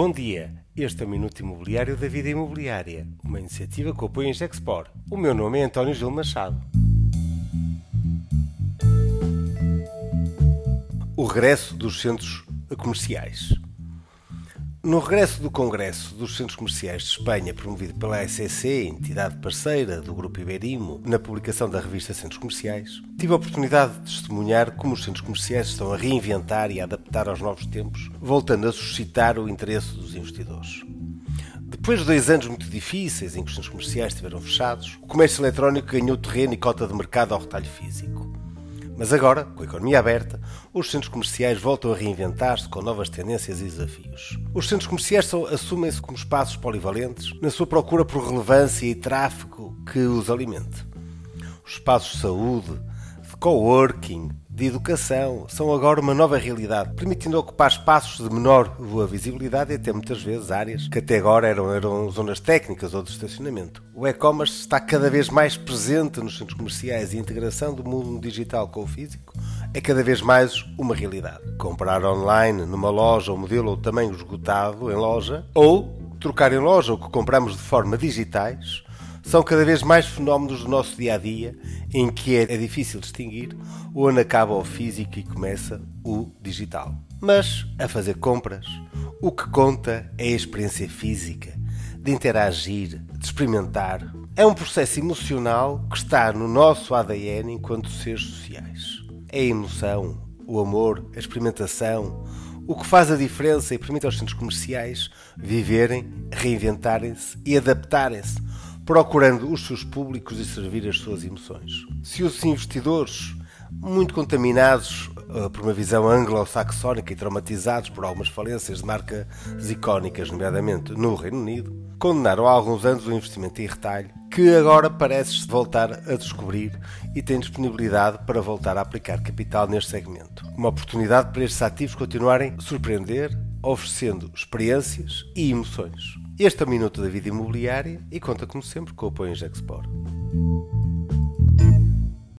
Bom dia, este é o Minuto Imobiliário da Vida Imobiliária, uma iniciativa que apoia a Gexpor. O meu nome é António Gil Machado. O regresso dos centros comerciais. No regresso do Congresso dos Centros Comerciais de Espanha, promovido pela SEC, entidade parceira do Grupo Iberimo, na publicação da revista Centros Comerciais, tive a oportunidade de testemunhar como os centros comerciais estão a reinventar e a adaptar aos novos tempos, voltando a suscitar o interesse dos investidores. Depois de dois anos muito difíceis em que os centros comerciais estiveram fechados, o comércio eletrónico ganhou terreno e cota de mercado ao retalho físico. Mas agora, com a economia aberta, os centros comerciais voltam a reinventar-se com novas tendências e desafios. Os centros comerciais assumem-se como espaços polivalentes na sua procura por relevância e tráfego que os alimente. Os espaços de saúde, de coworking, de educação são agora uma nova realidade, permitindo ocupar espaços de menor visibilidade e até muitas vezes áreas que até agora eram, eram zonas técnicas ou de estacionamento. O e-commerce está cada vez mais presente nos centros comerciais e a integração do mundo digital com o físico é cada vez mais uma realidade. Comprar online numa loja ou modelo ou tamanho esgotado em loja ou trocar em loja o que compramos de forma digitais são cada vez mais fenómenos do nosso dia a dia em que é, difícil distinguir onde acaba o físico e começa o digital. Mas a fazer compras, o que conta é a experiência física, de interagir, de experimentar. É um processo emocional que está no nosso ADN enquanto seres sociais. É a emoção, o amor, a experimentação, o que faz a diferença e permite aos centros comerciais viverem, reinventarem-se e adaptarem-se procurando os seus públicos e servir as suas emoções. Se os investidores, muito contaminados uh, por uma visão anglo-saxónica e traumatizados por algumas falências de marcas icónicas, nomeadamente no Reino Unido, condenaram há alguns anos o investimento em retalho, que agora parece voltar a descobrir e tem disponibilidade para voltar a aplicar capital neste segmento. Uma oportunidade para estes ativos continuarem a surpreender, oferecendo experiências e emoções. Este é o Minuto da Vida Imobiliária e conta, como sempre, com o apoio em Gexpor.